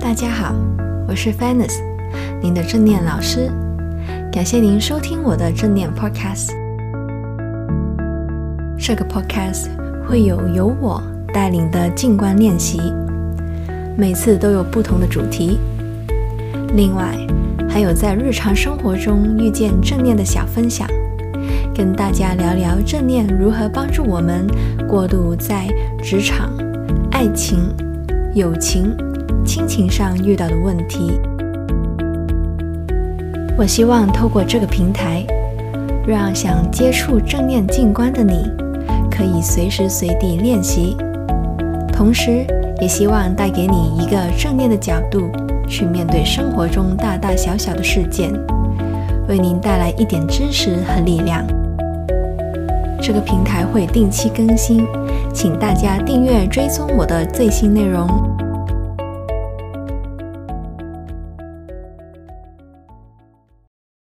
大家好，我是 f a n n i s 您的正念老师。感谢您收听我的正念 Podcast。这个 Podcast 会有由我带领的静观练习，每次都有不同的主题。另外，还有在日常生活中遇见正念的小分享，跟大家聊聊正念如何帮助我们过渡在职场、爱情、友情。亲情上遇到的问题，我希望透过这个平台，让想接触正念静观的你，可以随时随地练习，同时也希望带给你一个正念的角度，去面对生活中大大小小的事件，为您带来一点知识和力量。这个平台会定期更新，请大家订阅追踪我的最新内容。